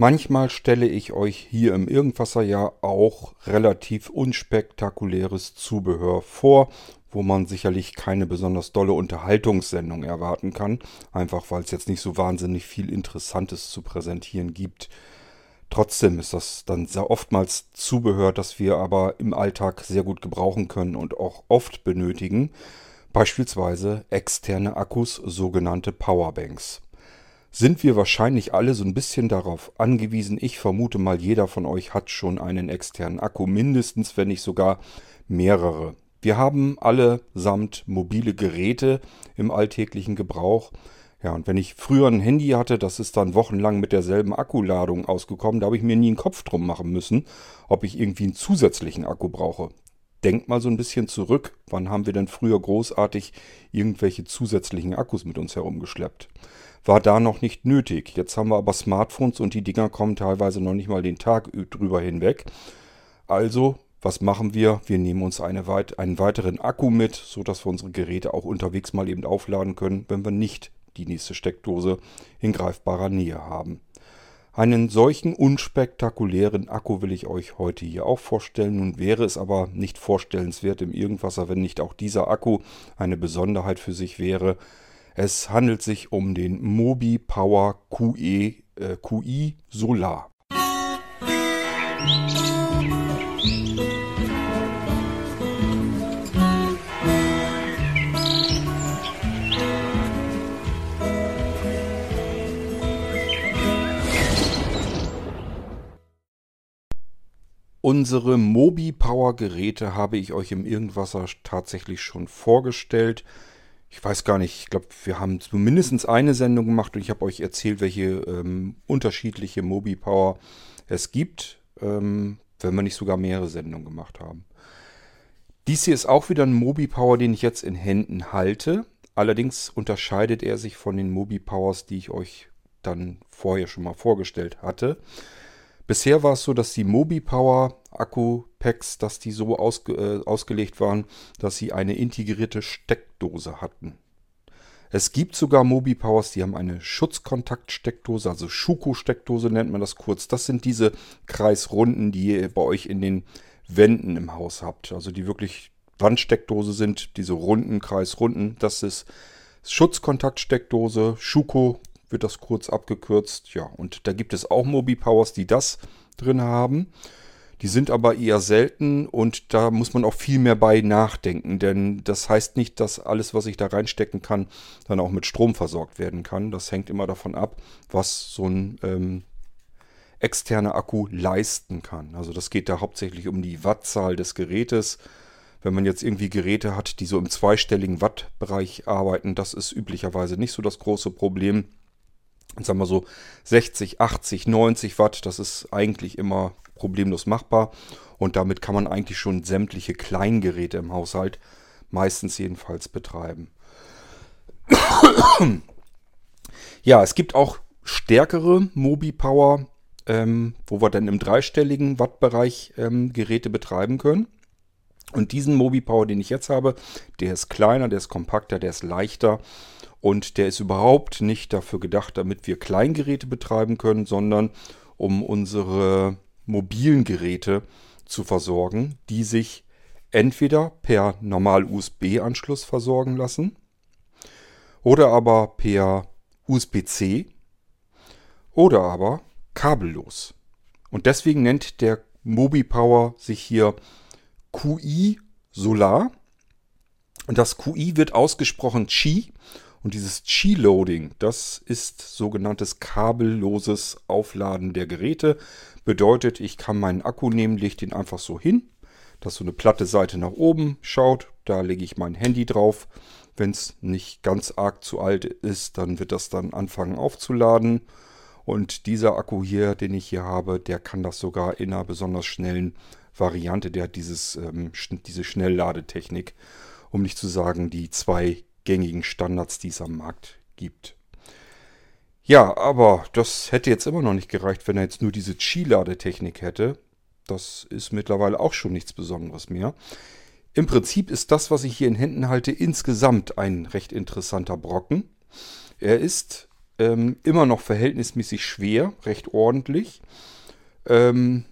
Manchmal stelle ich euch hier im Irgendwasser ja auch relativ unspektakuläres Zubehör vor, wo man sicherlich keine besonders dolle Unterhaltungssendung erwarten kann, einfach weil es jetzt nicht so wahnsinnig viel Interessantes zu präsentieren gibt. Trotzdem ist das dann sehr oftmals Zubehör, das wir aber im Alltag sehr gut gebrauchen können und auch oft benötigen, beispielsweise externe Akkus, sogenannte Powerbanks sind wir wahrscheinlich alle so ein bisschen darauf angewiesen. Ich vermute mal, jeder von euch hat schon einen externen Akku, mindestens, wenn nicht sogar mehrere. Wir haben allesamt mobile Geräte im alltäglichen Gebrauch. Ja, und wenn ich früher ein Handy hatte, das ist dann wochenlang mit derselben Akkuladung ausgekommen, da habe ich mir nie einen Kopf drum machen müssen, ob ich irgendwie einen zusätzlichen Akku brauche. Denkt mal so ein bisschen zurück, wann haben wir denn früher großartig irgendwelche zusätzlichen Akkus mit uns herumgeschleppt? War da noch nicht nötig. Jetzt haben wir aber Smartphones und die Dinger kommen teilweise noch nicht mal den Tag drüber hinweg. Also, was machen wir? Wir nehmen uns eine weit, einen weiteren Akku mit, sodass wir unsere Geräte auch unterwegs mal eben aufladen können, wenn wir nicht die nächste Steckdose in greifbarer Nähe haben. Einen solchen unspektakulären Akku will ich euch heute hier auch vorstellen. Nun wäre es aber nicht vorstellenswert im Irgendwasser, wenn nicht auch dieser Akku eine Besonderheit für sich wäre. Es handelt sich um den Mobi Power QE, äh, QI Solar. Unsere Mobi Power Geräte habe ich euch im Irgendwasser tatsächlich schon vorgestellt ich weiß gar nicht, ich glaube, wir haben mindestens eine Sendung gemacht und ich habe euch erzählt, welche ähm, unterschiedliche Mobi Power es gibt, ähm, wenn wir nicht sogar mehrere Sendungen gemacht haben. Dies hier ist auch wieder ein Mobi Power, den ich jetzt in Händen halte. Allerdings unterscheidet er sich von den Mobi Powers, die ich euch dann vorher schon mal vorgestellt hatte. Bisher war es so, dass die Mobi Power Akku-Packs, dass die so ausge, äh, ausgelegt waren, dass sie eine integrierte Steckdose hatten. Es gibt sogar Mobi Powers, die haben eine Schutzkontaktsteckdose, also Schuko-Steckdose nennt man das kurz. Das sind diese Kreisrunden, die ihr bei euch in den Wänden im Haus habt. Also die wirklich Wandsteckdose sind, diese runden Kreisrunden. Das ist Schutzkontaktsteckdose, Schuko wird das kurz abgekürzt. Ja, und da gibt es auch Mobi Powers, die das drin haben. Die sind aber eher selten und da muss man auch viel mehr bei nachdenken, denn das heißt nicht, dass alles, was ich da reinstecken kann, dann auch mit Strom versorgt werden kann. Das hängt immer davon ab, was so ein ähm, externer Akku leisten kann. Also das geht da hauptsächlich um die Wattzahl des Gerätes. Wenn man jetzt irgendwie Geräte hat, die so im zweistelligen Wattbereich arbeiten, das ist üblicherweise nicht so das große Problem sagen wir so 60, 80, 90 Watt, das ist eigentlich immer problemlos machbar. Und damit kann man eigentlich schon sämtliche Kleingeräte im Haushalt, meistens jedenfalls, betreiben. ja, es gibt auch stärkere Mobi Power, ähm, wo wir dann im dreistelligen Wattbereich ähm, Geräte betreiben können. Und diesen Mobi Power, den ich jetzt habe, der ist kleiner, der ist kompakter, der ist leichter und der ist überhaupt nicht dafür gedacht, damit wir Kleingeräte betreiben können, sondern um unsere mobilen Geräte zu versorgen, die sich entweder per normal USB-Anschluss versorgen lassen oder aber per USB-C oder aber kabellos. Und deswegen nennt der Mobi Power sich hier QI Solar. Und das QI wird ausgesprochen Qi und dieses Qi-Loading, das ist sogenanntes kabelloses Aufladen der Geräte. Bedeutet, ich kann meinen Akku nehmen, lege den einfach so hin, dass so eine platte Seite nach oben schaut. Da lege ich mein Handy drauf. Wenn es nicht ganz arg zu alt ist, dann wird das dann anfangen aufzuladen. Und dieser Akku hier, den ich hier habe, der kann das sogar in einer besonders schnellen Variante. Der hat dieses, ähm, diese Schnellladetechnik, um nicht zu sagen, die zwei gängigen Standards, die es am Markt gibt. Ja, aber das hätte jetzt immer noch nicht gereicht, wenn er jetzt nur diese Chi-Ladetechnik hätte. Das ist mittlerweile auch schon nichts Besonderes mehr. Im Prinzip ist das, was ich hier in Händen halte, insgesamt ein recht interessanter Brocken. Er ist ähm, immer noch verhältnismäßig schwer, recht ordentlich. Ähm,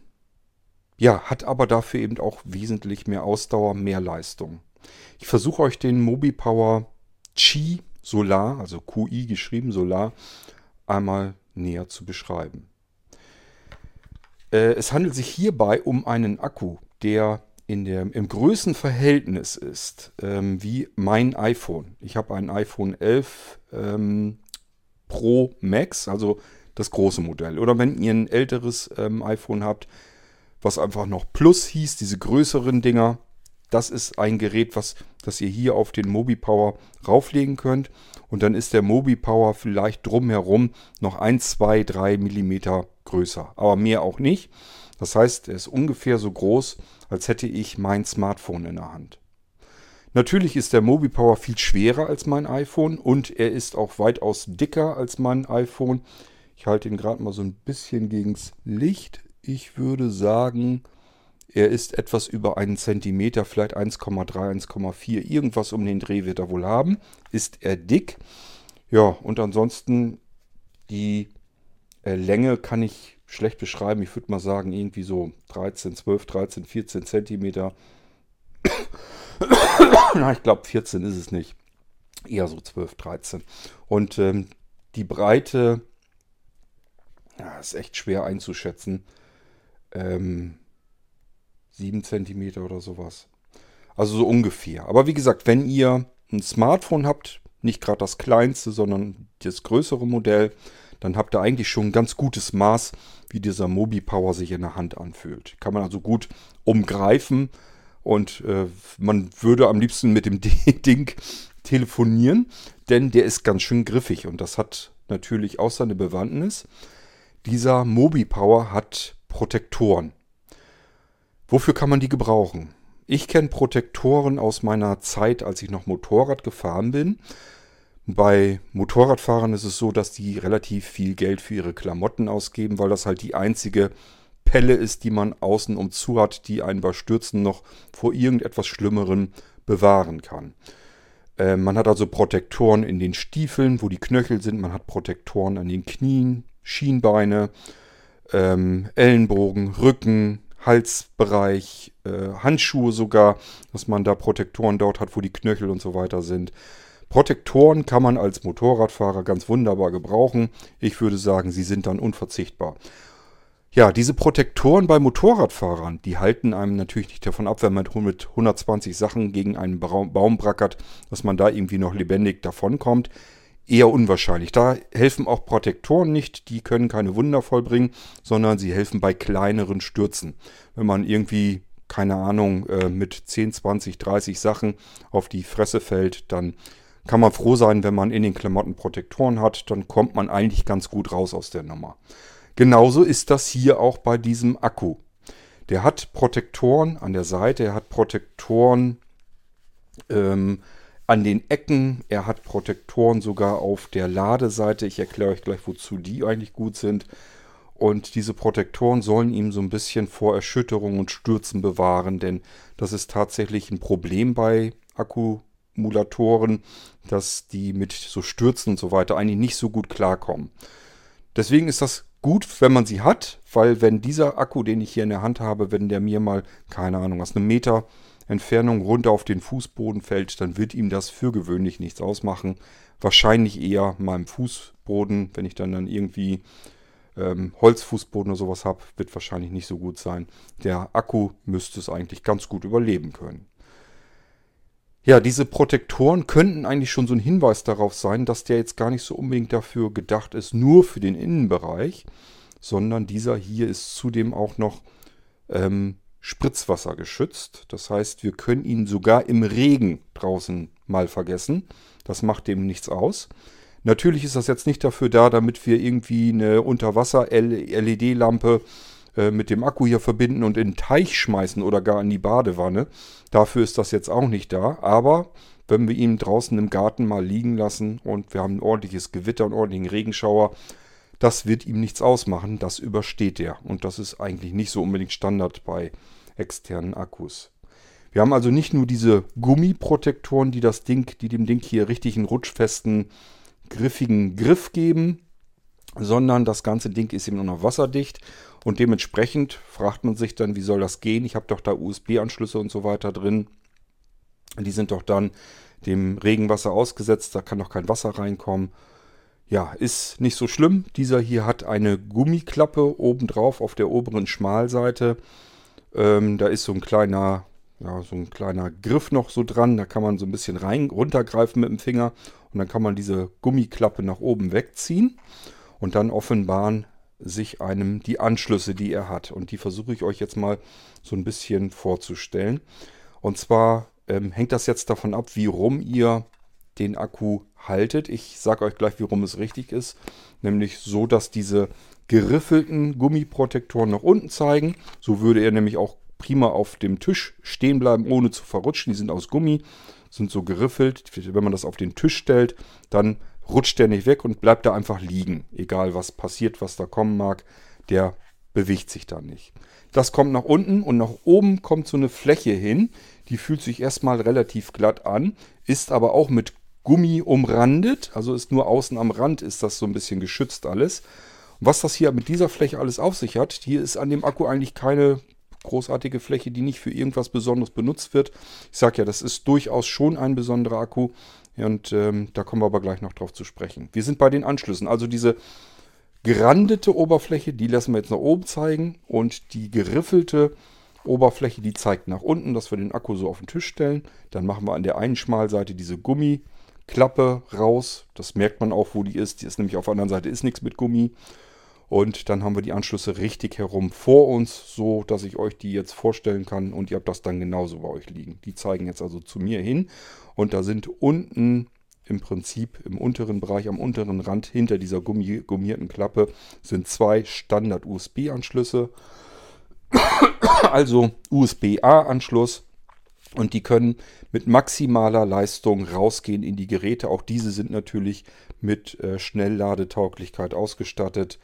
ja, hat aber dafür eben auch wesentlich mehr Ausdauer, mehr Leistung. Ich versuche euch den MobiPower Qi Solar, also QI geschrieben, Solar, einmal näher zu beschreiben. Äh, es handelt sich hierbei um einen Akku, der in der, im Größenverhältnis ist ähm, wie mein iPhone. Ich habe ein iPhone 11 ähm, Pro Max, also das große Modell. Oder wenn ihr ein älteres ähm, iPhone habt, was einfach noch Plus hieß, diese größeren Dinger, das ist ein Gerät, was das ihr hier auf den MobiPower rauflegen könnt. Und dann ist der MobiPower vielleicht drumherum noch 1, 2, 3 Millimeter größer. Aber mehr auch nicht. Das heißt, er ist ungefähr so groß, als hätte ich mein Smartphone in der Hand. Natürlich ist der MobiPower viel schwerer als mein iPhone und er ist auch weitaus dicker als mein iPhone. Ich halte ihn gerade mal so ein bisschen gegens Licht. Ich würde sagen, er ist etwas über einen Zentimeter, vielleicht 1,3, 1,4. Irgendwas um den Dreh wird er wohl haben. Ist er dick. Ja, und ansonsten die äh, Länge kann ich schlecht beschreiben. Ich würde mal sagen, irgendwie so 13, 12, 13, 14 Zentimeter. Na, ich glaube 14 ist es nicht. Eher so 12, 13. Und ähm, die Breite ja, ist echt schwer einzuschätzen. Ähm, 7 Zentimeter oder sowas. Also so ungefähr. Aber wie gesagt, wenn ihr ein Smartphone habt, nicht gerade das kleinste, sondern das größere Modell, dann habt ihr eigentlich schon ein ganz gutes Maß, wie dieser Mobi Power sich in der Hand anfühlt. Kann man also gut umgreifen und äh, man würde am liebsten mit dem Ding telefonieren, denn der ist ganz schön griffig und das hat natürlich auch seine Bewandtnis. Dieser Mobi Power hat Protektoren. Wofür kann man die gebrauchen? Ich kenne Protektoren aus meiner Zeit, als ich noch Motorrad gefahren bin. Bei Motorradfahrern ist es so, dass die relativ viel Geld für ihre Klamotten ausgeben, weil das halt die einzige Pelle ist, die man außen um zu hat, die einen bei Stürzen noch vor irgendetwas Schlimmerem bewahren kann. Äh, man hat also Protektoren in den Stiefeln, wo die Knöchel sind. Man hat Protektoren an den Knien, Schienbeine, ähm, Ellenbogen, Rücken, Halsbereich, äh, Handschuhe sogar, dass man da Protektoren dort hat, wo die Knöchel und so weiter sind. Protektoren kann man als Motorradfahrer ganz wunderbar gebrauchen. Ich würde sagen, sie sind dann unverzichtbar. Ja, diese Protektoren bei Motorradfahrern, die halten einem natürlich nicht davon ab, wenn man mit 120 Sachen gegen einen Baum brackert, dass man da irgendwie noch lebendig davonkommt. Eher unwahrscheinlich. Da helfen auch Protektoren nicht, die können keine Wunder vollbringen, sondern sie helfen bei kleineren Stürzen. Wenn man irgendwie, keine Ahnung, äh, mit 10, 20, 30 Sachen auf die Fresse fällt, dann kann man froh sein, wenn man in den Klamotten Protektoren hat, dann kommt man eigentlich ganz gut raus aus der Nummer. Genauso ist das hier auch bei diesem Akku. Der hat Protektoren an der Seite, er hat Protektoren ähm, an den Ecken, er hat Protektoren sogar auf der Ladeseite. Ich erkläre euch gleich, wozu die eigentlich gut sind. Und diese Protektoren sollen ihm so ein bisschen vor Erschütterungen und Stürzen bewahren, denn das ist tatsächlich ein Problem bei Akku Emulatoren, dass die mit so Stürzen und so weiter eigentlich nicht so gut klarkommen. Deswegen ist das gut, wenn man sie hat, weil wenn dieser Akku, den ich hier in der Hand habe, wenn der mir mal, keine Ahnung, aus einem Meter Entfernung runter auf den Fußboden fällt, dann wird ihm das für gewöhnlich nichts ausmachen. Wahrscheinlich eher meinem Fußboden, wenn ich dann, dann irgendwie ähm, Holzfußboden oder sowas habe, wird wahrscheinlich nicht so gut sein. Der Akku müsste es eigentlich ganz gut überleben können. Ja, diese Protektoren könnten eigentlich schon so ein Hinweis darauf sein, dass der jetzt gar nicht so unbedingt dafür gedacht ist, nur für den Innenbereich, sondern dieser hier ist zudem auch noch ähm, Spritzwasser geschützt. Das heißt, wir können ihn sogar im Regen draußen mal vergessen. Das macht dem nichts aus. Natürlich ist das jetzt nicht dafür da, damit wir irgendwie eine Unterwasser-LED-Lampe äh, mit dem Akku hier verbinden und in den Teich schmeißen oder gar in die Badewanne. Dafür ist das jetzt auch nicht da. Aber wenn wir ihn draußen im Garten mal liegen lassen und wir haben ein ordentliches Gewitter und ordentlichen Regenschauer, das wird ihm nichts ausmachen. Das übersteht er. Und das ist eigentlich nicht so unbedingt Standard bei externen Akkus. Wir haben also nicht nur diese Gummiprotektoren, die das Ding, die dem Ding hier richtig einen rutschfesten griffigen Griff geben, sondern das ganze Ding ist eben nur noch wasserdicht und dementsprechend fragt man sich dann, wie soll das gehen? Ich habe doch da USB-Anschlüsse und so weiter drin. Die sind doch dann dem Regenwasser ausgesetzt, da kann doch kein Wasser reinkommen. Ja, ist nicht so schlimm. Dieser hier hat eine Gummiklappe obendrauf auf der oberen Schmalseite. Ähm, da ist so ein kleiner, ja, so ein kleiner Griff noch so dran. Da kann man so ein bisschen rein, runtergreifen mit dem Finger und dann kann man diese Gummiklappe nach oben wegziehen und dann offenbaren sich einem die Anschlüsse, die er hat. Und die versuche ich euch jetzt mal so ein bisschen vorzustellen. Und zwar ähm, hängt das jetzt davon ab, wie rum ihr den Akku haltet. Ich sage euch gleich, wie rum es richtig ist. Nämlich so, dass diese geriffelten Gummiprotektoren nach unten zeigen. So würde er nämlich auch prima auf dem Tisch stehen bleiben, ohne zu verrutschen. Die sind aus Gummi, sind so geriffelt. Wenn man das auf den Tisch stellt, dann rutscht der nicht weg und bleibt da einfach liegen. Egal was passiert, was da kommen mag, der bewegt sich da nicht. Das kommt nach unten und nach oben kommt so eine Fläche hin. Die fühlt sich erstmal relativ glatt an, ist aber auch mit Gummi umrandet. Also ist nur außen am Rand ist das so ein bisschen geschützt alles. Und was das hier mit dieser Fläche alles auf sich hat, hier ist an dem Akku eigentlich keine großartige Fläche, die nicht für irgendwas Besonderes benutzt wird. Ich sage ja, das ist durchaus schon ein besonderer Akku. Und ähm, da kommen wir aber gleich noch drauf zu sprechen. Wir sind bei den Anschlüssen. Also diese gerandete Oberfläche, die lassen wir jetzt nach oben zeigen. Und die geriffelte Oberfläche, die zeigt nach unten, dass wir den Akku so auf den Tisch stellen. Dann machen wir an der einen Schmalseite diese Gummiklappe raus. Das merkt man auch, wo die ist. Die ist nämlich auf der anderen Seite ist nichts mit Gummi. Und dann haben wir die Anschlüsse richtig herum vor uns, so dass ich euch die jetzt vorstellen kann und ihr habt das dann genauso bei euch liegen. Die zeigen jetzt also zu mir hin und da sind unten im Prinzip im unteren Bereich, am unteren Rand hinter dieser gummi gummierten Klappe sind zwei Standard-USB-Anschlüsse. also USB-A-Anschluss und die können mit maximaler Leistung rausgehen in die Geräte. Auch diese sind natürlich mit äh, Schnellladetauglichkeit ausgestattet.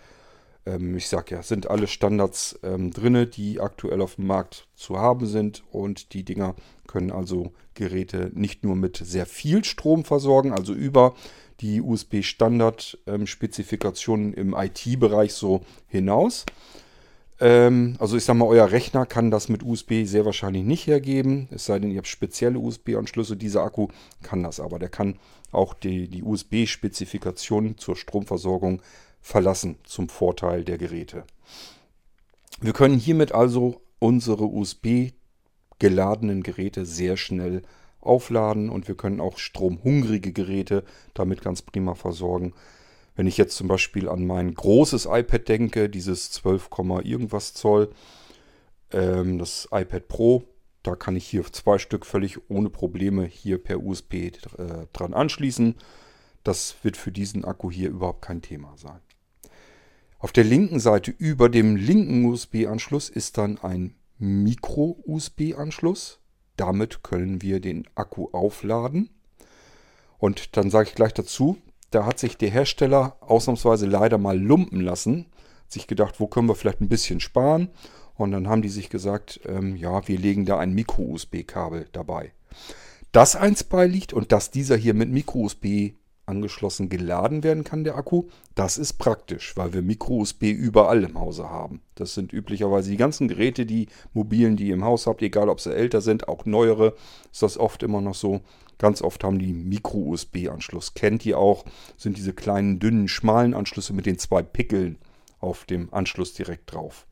Ähm, ich sage ja, sind alle Standards ähm, drin, die aktuell auf dem Markt zu haben sind. Und die Dinger können also Geräte nicht nur mit sehr viel Strom versorgen, also über die USB-Standard-Spezifikationen ähm, im IT-Bereich so hinaus. Ähm, also ich sage mal, euer Rechner kann das mit USB sehr wahrscheinlich nicht hergeben. Es sei denn, ihr habt spezielle USB-Anschlüsse. Dieser Akku kann das aber. Der kann auch die, die USB-Spezifikation zur Stromversorgung verlassen zum Vorteil der Geräte. Wir können hiermit also unsere USB geladenen Geräte sehr schnell aufladen und wir können auch stromhungrige Geräte damit ganz prima versorgen. Wenn ich jetzt zum Beispiel an mein großes iPad denke, dieses 12, irgendwas Zoll, ähm, das iPad Pro, da kann ich hier zwei Stück völlig ohne Probleme hier per USB äh, dran anschließen. Das wird für diesen Akku hier überhaupt kein Thema sein. Auf der linken Seite über dem linken USB-Anschluss ist dann ein Micro-USB-Anschluss. Damit können wir den Akku aufladen. Und dann sage ich gleich dazu, da hat sich der Hersteller ausnahmsweise leider mal lumpen lassen. Hat sich gedacht, wo können wir vielleicht ein bisschen sparen? Und dann haben die sich gesagt, ähm, ja, wir legen da ein Micro-USB-Kabel dabei. Dass eins beiliegt und dass dieser hier mit Micro-USB angeschlossen geladen werden kann, der Akku. Das ist praktisch, weil wir Micro-USB überall im Hause haben. Das sind üblicherweise die ganzen Geräte, die mobilen, die ihr im Haus habt, egal ob sie älter sind, auch neuere, ist das oft immer noch so. Ganz oft haben die Micro-USB-Anschluss. Kennt ihr auch, sind diese kleinen, dünnen, schmalen Anschlüsse mit den zwei Pickeln auf dem Anschluss direkt drauf.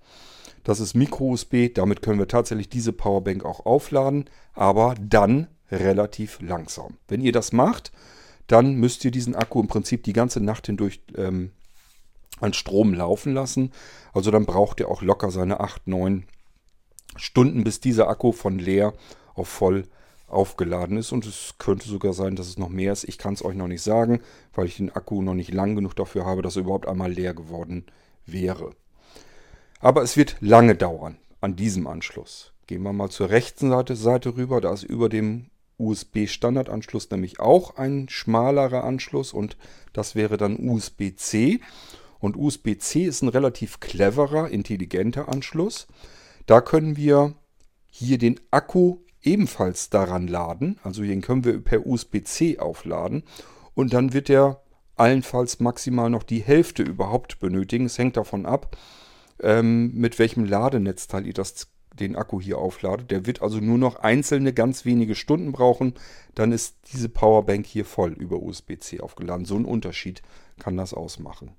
Das ist Micro-USB, damit können wir tatsächlich diese Powerbank auch aufladen, aber dann relativ langsam. Wenn ihr das macht, dann müsst ihr diesen Akku im Prinzip die ganze Nacht hindurch ähm, an Strom laufen lassen. Also dann braucht ihr auch locker seine 8, 9 Stunden, bis dieser Akku von leer auf voll aufgeladen ist. Und es könnte sogar sein, dass es noch mehr ist. Ich kann es euch noch nicht sagen, weil ich den Akku noch nicht lang genug dafür habe, dass er überhaupt einmal leer geworden wäre. Aber es wird lange dauern an diesem Anschluss. Gehen wir mal zur rechten Seite, Seite rüber. Da ist über dem USB-Standardanschluss nämlich auch ein schmalerer Anschluss und das wäre dann USB-C. Und USB-C ist ein relativ cleverer, intelligenter Anschluss. Da können wir hier den Akku ebenfalls daran laden. Also den können wir per USB-C aufladen. Und dann wird er allenfalls maximal noch die Hälfte überhaupt benötigen. Es hängt davon ab, ähm, mit welchem Ladenetzteil ihr das, den Akku hier aufladet. Der wird also nur noch einzelne ganz wenige Stunden brauchen. Dann ist diese Powerbank hier voll über USB-C aufgeladen. So ein Unterschied kann das ausmachen.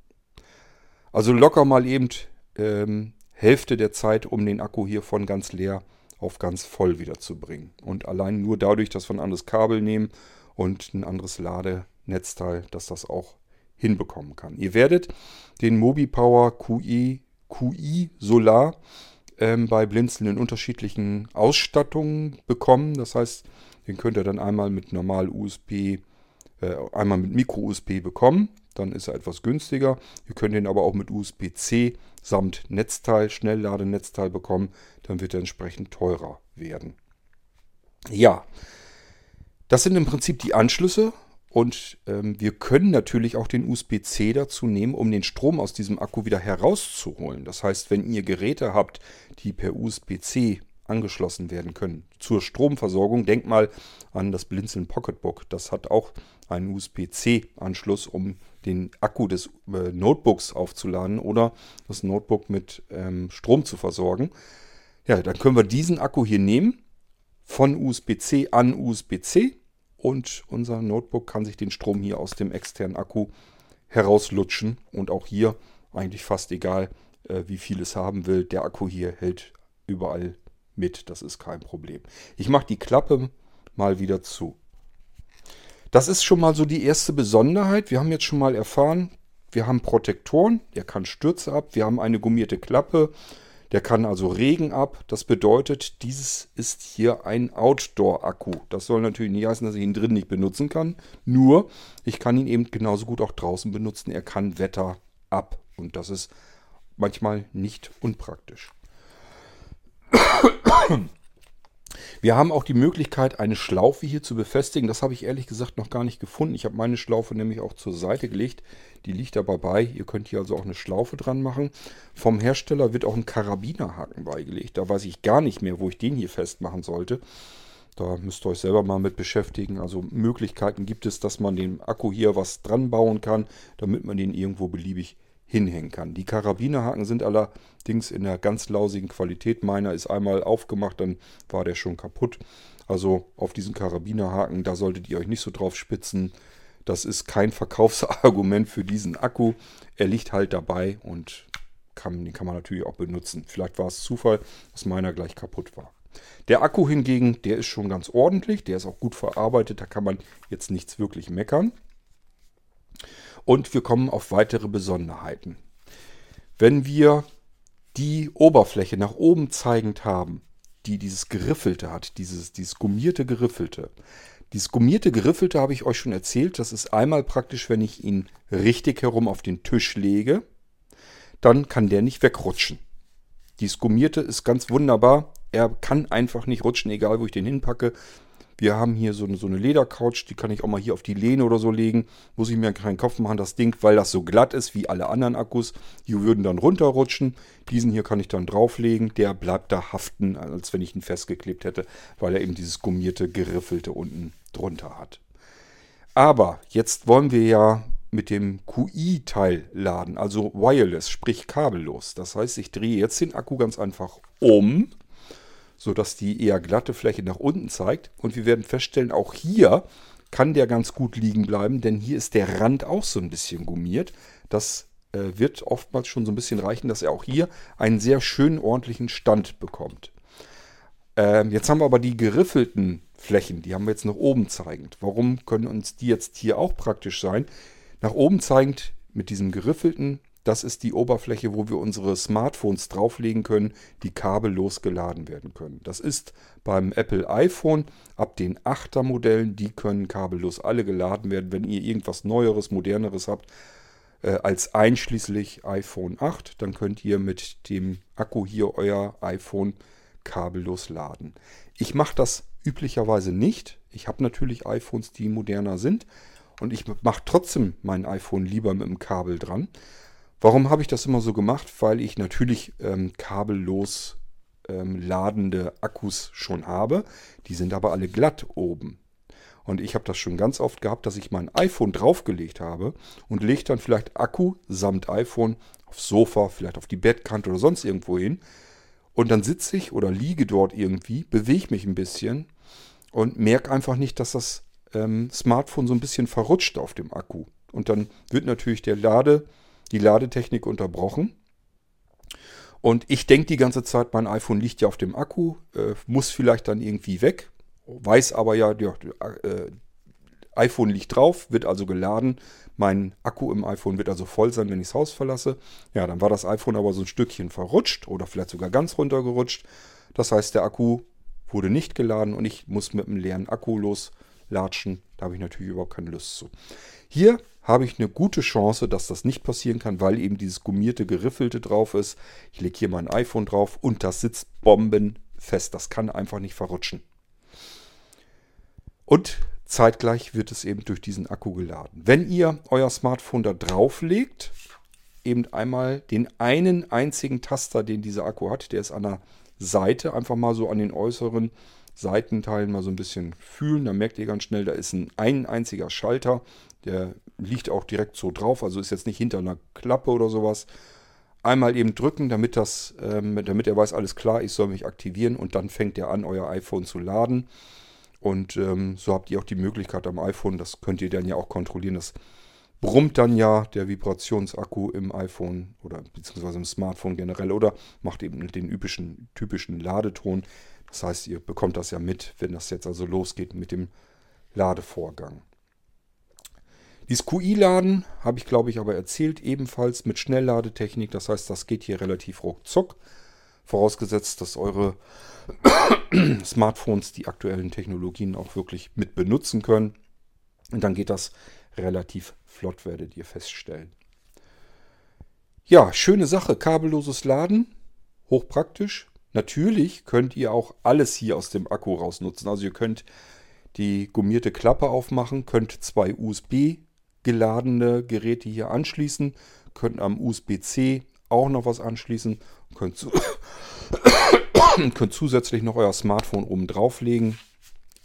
Also locker mal eben ähm, Hälfte der Zeit, um den Akku hier von ganz leer auf ganz voll wieder zu bringen. Und allein nur dadurch, dass wir ein anderes Kabel nehmen und ein anderes Ladenetzteil, dass das auch hinbekommen kann. Ihr werdet den MobiPower QI, QI Solar ähm, bei Blinzeln in unterschiedlichen Ausstattungen bekommen. Das heißt, den könnt ihr dann einmal mit normal USB, äh, einmal mit Micro-USB bekommen. Dann ist er etwas günstiger. Ihr könnt ihn aber auch mit USB-C samt Netzteil, Schnellladenetzteil bekommen. Dann wird er entsprechend teurer werden. Ja, das sind im Prinzip die Anschlüsse. Und ähm, wir können natürlich auch den USB-C dazu nehmen, um den Strom aus diesem Akku wieder herauszuholen. Das heißt, wenn ihr Geräte habt, die per USB-C angeschlossen werden können zur Stromversorgung, denkt mal an das Blinzeln Pocketbook. Das hat auch einen USB-C-Anschluss, um den Akku des äh, Notebooks aufzuladen oder das Notebook mit ähm, Strom zu versorgen. Ja, dann können wir diesen Akku hier nehmen, von USB-C an USB-C und unser Notebook kann sich den Strom hier aus dem externen Akku herauslutschen und auch hier eigentlich fast egal, äh, wie viel es haben will. Der Akku hier hält überall mit, das ist kein Problem. Ich mache die Klappe mal wieder zu. Das ist schon mal so die erste Besonderheit. Wir haben jetzt schon mal erfahren, wir haben Protektoren, der kann Stürze ab, wir haben eine gummierte Klappe, der kann also Regen ab. Das bedeutet, dieses ist hier ein Outdoor-Akku. Das soll natürlich nicht heißen, dass ich ihn drin nicht benutzen kann. Nur, ich kann ihn eben genauso gut auch draußen benutzen. Er kann Wetter ab. Und das ist manchmal nicht unpraktisch. Wir haben auch die Möglichkeit, eine Schlaufe hier zu befestigen. Das habe ich ehrlich gesagt noch gar nicht gefunden. Ich habe meine Schlaufe nämlich auch zur Seite gelegt. Die liegt aber bei. Ihr könnt hier also auch eine Schlaufe dran machen. Vom Hersteller wird auch ein Karabinerhaken beigelegt. Da weiß ich gar nicht mehr, wo ich den hier festmachen sollte. Da müsst ihr euch selber mal mit beschäftigen. Also Möglichkeiten gibt es, dass man dem Akku hier was dran bauen kann, damit man den irgendwo beliebig hinhängen kann. Die Karabinerhaken sind allerdings in einer ganz lausigen Qualität. Meiner ist einmal aufgemacht, dann war der schon kaputt. Also auf diesen Karabinerhaken, da solltet ihr euch nicht so drauf spitzen. Das ist kein Verkaufsargument für diesen Akku. Er liegt halt dabei und kann, den kann man natürlich auch benutzen. Vielleicht war es Zufall, dass meiner gleich kaputt war. Der Akku hingegen, der ist schon ganz ordentlich, der ist auch gut verarbeitet, da kann man jetzt nichts wirklich meckern. Und wir kommen auf weitere Besonderheiten. Wenn wir die Oberfläche nach oben zeigend haben, die dieses Geriffelte hat, dieses, dieses gummierte Geriffelte. Dieses gummierte Geriffelte habe ich euch schon erzählt. Das ist einmal praktisch, wenn ich ihn richtig herum auf den Tisch lege, dann kann der nicht wegrutschen. Dieses gummierte ist ganz wunderbar. Er kann einfach nicht rutschen, egal wo ich den hinpacke. Wir haben hier so eine, so eine Ledercouch, die kann ich auch mal hier auf die Lehne oder so legen. Muss ich mir keinen Kopf machen, das Ding, weil das so glatt ist wie alle anderen Akkus. Die würden dann runterrutschen. Diesen hier kann ich dann drauflegen. Der bleibt da haften, als wenn ich ihn festgeklebt hätte, weil er eben dieses gummierte, geriffelte unten drunter hat. Aber jetzt wollen wir ja mit dem QI-Teil laden, also wireless, sprich kabellos. Das heißt, ich drehe jetzt den Akku ganz einfach um sodass die eher glatte Fläche nach unten zeigt. Und wir werden feststellen, auch hier kann der ganz gut liegen bleiben, denn hier ist der Rand auch so ein bisschen gummiert. Das äh, wird oftmals schon so ein bisschen reichen, dass er auch hier einen sehr schönen, ordentlichen Stand bekommt. Ähm, jetzt haben wir aber die geriffelten Flächen, die haben wir jetzt nach oben zeigend. Warum können uns die jetzt hier auch praktisch sein? Nach oben zeigend mit diesem geriffelten das ist die Oberfläche, wo wir unsere Smartphones drauflegen können, die kabellos geladen werden können. Das ist beim Apple iPhone ab den 8er Modellen, die können kabellos alle geladen werden. Wenn ihr irgendwas Neueres, Moderneres habt, äh, als einschließlich iPhone 8, dann könnt ihr mit dem Akku hier euer iPhone kabellos laden. Ich mache das üblicherweise nicht. Ich habe natürlich iPhones, die moderner sind. Und ich mache trotzdem mein iPhone lieber mit dem Kabel dran. Warum habe ich das immer so gemacht? Weil ich natürlich ähm, kabellos ähm, ladende Akkus schon habe. Die sind aber alle glatt oben. Und ich habe das schon ganz oft gehabt, dass ich mein iPhone draufgelegt habe und lege dann vielleicht Akku samt iPhone aufs Sofa, vielleicht auf die Bettkante oder sonst irgendwo hin. Und dann sitze ich oder liege dort irgendwie, bewege mich ein bisschen und merke einfach nicht, dass das ähm, Smartphone so ein bisschen verrutscht auf dem Akku. Und dann wird natürlich der Lade, die Ladetechnik unterbrochen. Und ich denke die ganze Zeit, mein iPhone liegt ja auf dem Akku, äh, muss vielleicht dann irgendwie weg, weiß aber ja, ja äh, iPhone liegt drauf, wird also geladen. Mein Akku im iPhone wird also voll sein, wenn ich das Haus verlasse. Ja, dann war das iPhone aber so ein Stückchen verrutscht oder vielleicht sogar ganz runtergerutscht. Das heißt, der Akku wurde nicht geladen und ich muss mit einem leeren Akku loslatschen. Da habe ich natürlich überhaupt keine Lust zu. Hier habe ich eine gute Chance, dass das nicht passieren kann, weil eben dieses gummierte, geriffelte drauf ist. Ich lege hier mein iPhone drauf und das sitzt bombenfest. Das kann einfach nicht verrutschen. Und zeitgleich wird es eben durch diesen Akku geladen. Wenn ihr euer Smartphone da drauf legt, eben einmal den einen einzigen Taster, den dieser Akku hat, der ist an der Seite, einfach mal so an den äußeren Seitenteilen mal so ein bisschen fühlen. Da merkt ihr ganz schnell, da ist ein, ein einziger Schalter, der liegt auch direkt so drauf, also ist jetzt nicht hinter einer Klappe oder sowas. Einmal eben drücken, damit, das, ähm, damit er weiß, alles klar, ich soll mich aktivieren und dann fängt er an, euer iPhone zu laden. Und ähm, so habt ihr auch die Möglichkeit am iPhone, das könnt ihr dann ja auch kontrollieren. Das brummt dann ja der Vibrationsakku im iPhone oder beziehungsweise im Smartphone generell oder macht eben den üblichen, typischen Ladeton. Das heißt, ihr bekommt das ja mit, wenn das jetzt also losgeht mit dem Ladevorgang. Dieses QI-Laden habe ich, glaube ich, aber erzählt, ebenfalls mit Schnellladetechnik. Das heißt, das geht hier relativ ruckzuck. Vorausgesetzt, dass eure Smartphones die aktuellen Technologien auch wirklich mit benutzen können. Und dann geht das relativ flott, werdet ihr feststellen. Ja, schöne Sache. Kabelloses Laden. Hochpraktisch. Natürlich könnt ihr auch alles hier aus dem Akku rausnutzen. Also ihr könnt die gummierte Klappe aufmachen, könnt zwei USB geladene Geräte hier anschließen, könnt am USB-C auch noch was anschließen, könnt, zu könnt zusätzlich noch euer Smartphone oben drauflegen.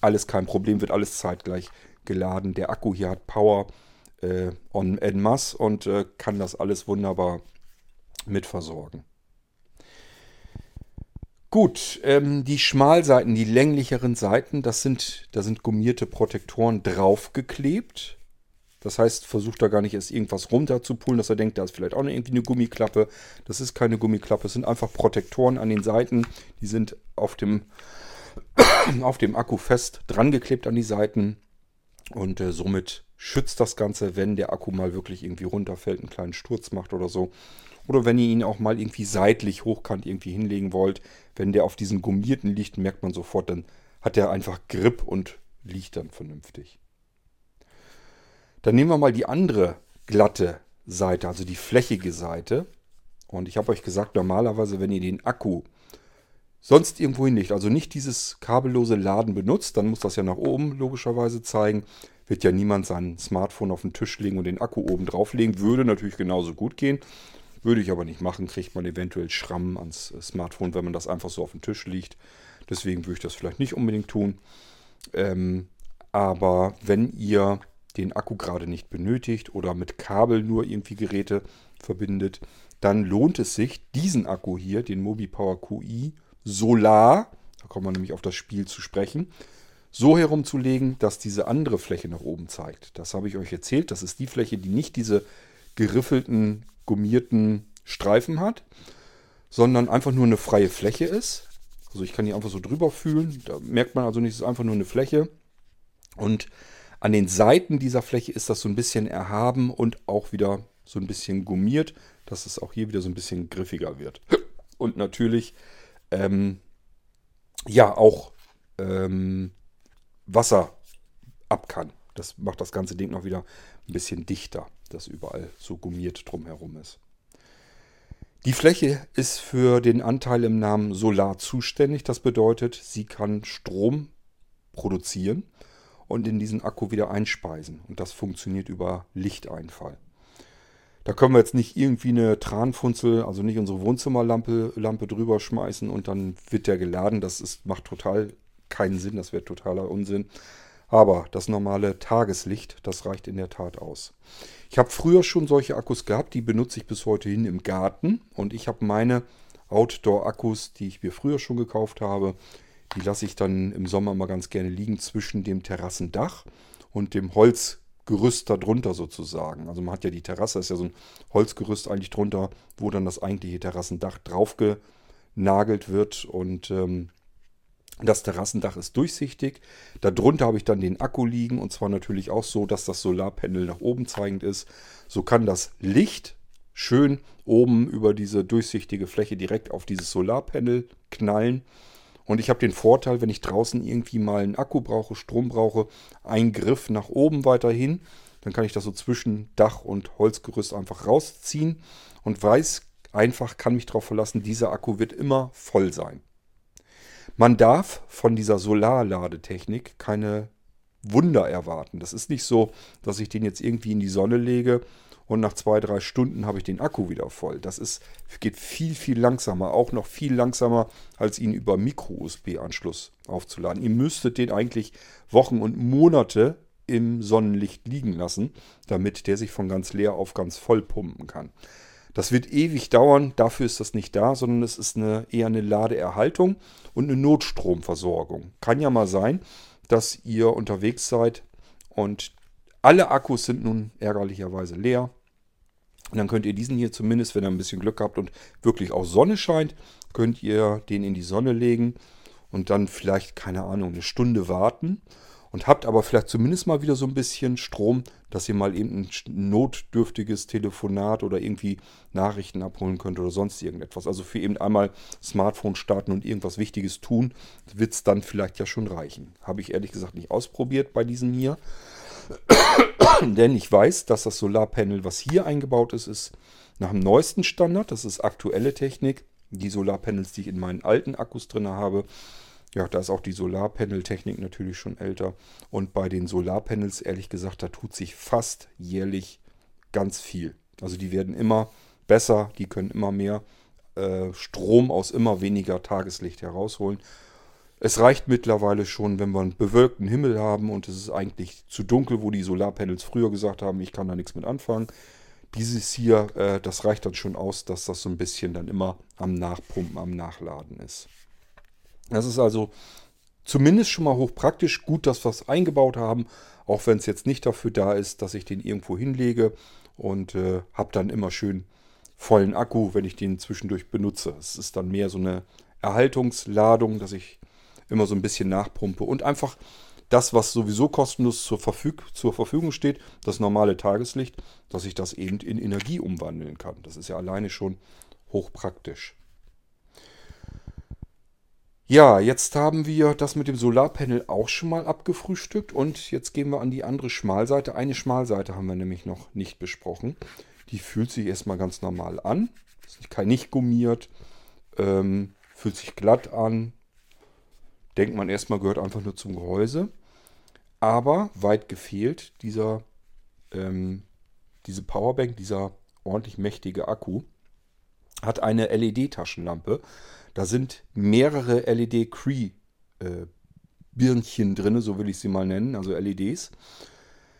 Alles kein Problem, wird alles zeitgleich geladen. Der Akku hier hat Power äh, en masse und äh, kann das alles wunderbar mit versorgen. Gut, ähm, die Schmalseiten, die länglicheren Seiten, das sind, da sind gummierte Protektoren draufgeklebt. Das heißt, versucht da gar nicht erst irgendwas runterzupulen, dass er denkt, da ist vielleicht auch noch irgendwie eine Gummiklappe. Das ist keine Gummiklappe, es sind einfach Protektoren an den Seiten. Die sind auf dem, auf dem Akku fest dran geklebt an die Seiten. Und äh, somit schützt das Ganze, wenn der Akku mal wirklich irgendwie runterfällt, einen kleinen Sturz macht oder so. Oder wenn ihr ihn auch mal irgendwie seitlich hochkant irgendwie hinlegen wollt. Wenn der auf diesen gummierten liegt, merkt man sofort, dann hat er einfach Grip und liegt dann vernünftig. Dann nehmen wir mal die andere glatte Seite, also die flächige Seite. Und ich habe euch gesagt, normalerweise, wenn ihr den Akku sonst irgendwo hinlegt, also nicht dieses kabellose Laden benutzt, dann muss das ja nach oben logischerweise zeigen. Wird ja niemand sein Smartphone auf den Tisch legen und den Akku oben drauflegen. Würde natürlich genauso gut gehen. Würde ich aber nicht machen, kriegt man eventuell Schrammen ans Smartphone, wenn man das einfach so auf den Tisch liegt. Deswegen würde ich das vielleicht nicht unbedingt tun. Ähm, aber wenn ihr den Akku gerade nicht benötigt oder mit Kabel nur irgendwie Geräte verbindet, dann lohnt es sich, diesen Akku hier, den MobiPower QI Solar, da kommen wir nämlich auf das Spiel zu sprechen, so herumzulegen, dass diese andere Fläche nach oben zeigt. Das habe ich euch erzählt. Das ist die Fläche, die nicht diese geriffelten, gummierten Streifen hat, sondern einfach nur eine freie Fläche ist. Also ich kann hier einfach so drüber fühlen. Da merkt man also nicht, es ist einfach nur eine Fläche. Und an den Seiten dieser Fläche ist das so ein bisschen erhaben und auch wieder so ein bisschen gummiert, dass es auch hier wieder so ein bisschen griffiger wird. Und natürlich, ähm, ja, auch ähm, Wasser ab kann. Das macht das ganze Ding noch wieder ein bisschen dichter, dass überall so gummiert drumherum ist. Die Fläche ist für den Anteil im Namen Solar zuständig. Das bedeutet, sie kann Strom produzieren und in diesen Akku wieder einspeisen. Und das funktioniert über Lichteinfall. Da können wir jetzt nicht irgendwie eine Tranfunzel, also nicht unsere Wohnzimmerlampe Lampe drüber schmeißen und dann wird der geladen. Das ist, macht total keinen Sinn, das wäre totaler Unsinn. Aber das normale Tageslicht, das reicht in der Tat aus. Ich habe früher schon solche Akkus gehabt, die benutze ich bis heute hin im Garten. Und ich habe meine Outdoor-Akkus, die ich mir früher schon gekauft habe, die lasse ich dann im Sommer mal ganz gerne liegen zwischen dem Terrassendach und dem Holzgerüst darunter sozusagen. Also man hat ja die Terrasse, ist ja so ein Holzgerüst eigentlich drunter, wo dann das eigentliche Terrassendach drauf genagelt wird und ähm, das Terrassendach ist durchsichtig. Darunter habe ich dann den Akku liegen und zwar natürlich auch so, dass das Solarpanel nach oben zeigend ist. So kann das Licht schön oben über diese durchsichtige Fläche direkt auf dieses Solarpanel knallen. Und ich habe den Vorteil, wenn ich draußen irgendwie mal einen Akku brauche, Strom brauche, einen Griff nach oben weiterhin. Dann kann ich das so zwischen Dach und Holzgerüst einfach rausziehen und weiß einfach, kann mich darauf verlassen, dieser Akku wird immer voll sein. Man darf von dieser Solarladetechnik keine Wunder erwarten. Das ist nicht so, dass ich den jetzt irgendwie in die Sonne lege und nach zwei, drei Stunden habe ich den Akku wieder voll. Das ist, geht viel, viel langsamer, auch noch viel langsamer, als ihn über Micro-USB-Anschluss aufzuladen. Ihr müsstet den eigentlich Wochen und Monate im Sonnenlicht liegen lassen, damit der sich von ganz leer auf ganz voll pumpen kann. Das wird ewig dauern, dafür ist das nicht da, sondern es ist eine, eher eine Ladeerhaltung und eine Notstromversorgung. Kann ja mal sein, dass ihr unterwegs seid und alle Akkus sind nun ärgerlicherweise leer. Und dann könnt ihr diesen hier zumindest, wenn ihr ein bisschen Glück habt und wirklich auch Sonne scheint, könnt ihr den in die Sonne legen und dann vielleicht, keine Ahnung, eine Stunde warten und habt aber vielleicht zumindest mal wieder so ein bisschen Strom, dass ihr mal eben ein notdürftiges Telefonat oder irgendwie Nachrichten abholen könnt oder sonst irgendetwas. Also für eben einmal Smartphone starten und irgendwas Wichtiges tun, wird es dann vielleicht ja schon reichen. Habe ich ehrlich gesagt nicht ausprobiert bei diesem hier. Denn ich weiß, dass das Solarpanel, was hier eingebaut ist, ist nach dem neuesten Standard. Das ist aktuelle Technik. Die Solarpanels, die ich in meinen alten Akkus drin habe, ja, da ist auch die Solarpanel-Technik natürlich schon älter. Und bei den Solarpanels, ehrlich gesagt, da tut sich fast jährlich ganz viel. Also die werden immer besser, die können immer mehr äh, Strom aus immer weniger Tageslicht herausholen. Es reicht mittlerweile schon, wenn wir einen bewölkten Himmel haben und es ist eigentlich zu dunkel, wo die Solarpanels früher gesagt haben, ich kann da nichts mit anfangen. Dieses hier, äh, das reicht dann schon aus, dass das so ein bisschen dann immer am Nachpumpen, am Nachladen ist. Das ist also zumindest schon mal hochpraktisch. Gut, dass wir es eingebaut haben, auch wenn es jetzt nicht dafür da ist, dass ich den irgendwo hinlege und äh, habe dann immer schön vollen Akku, wenn ich den zwischendurch benutze. Es ist dann mehr so eine Erhaltungsladung, dass ich immer so ein bisschen nachpumpe und einfach das, was sowieso kostenlos zur, Verfüg zur Verfügung steht, das normale Tageslicht, dass ich das eben in Energie umwandeln kann. Das ist ja alleine schon hochpraktisch. Ja, jetzt haben wir das mit dem Solarpanel auch schon mal abgefrühstückt und jetzt gehen wir an die andere Schmalseite. Eine Schmalseite haben wir nämlich noch nicht besprochen. Die fühlt sich erstmal ganz normal an. Ist nicht gummiert, ähm, fühlt sich glatt an. Denkt man erstmal, gehört einfach nur zum Gehäuse. Aber weit gefehlt, dieser, ähm, diese Powerbank, dieser ordentlich mächtige Akku, hat eine LED-Taschenlampe da sind mehrere LED-Cree-Birnchen drin, so will ich sie mal nennen, also LEDs.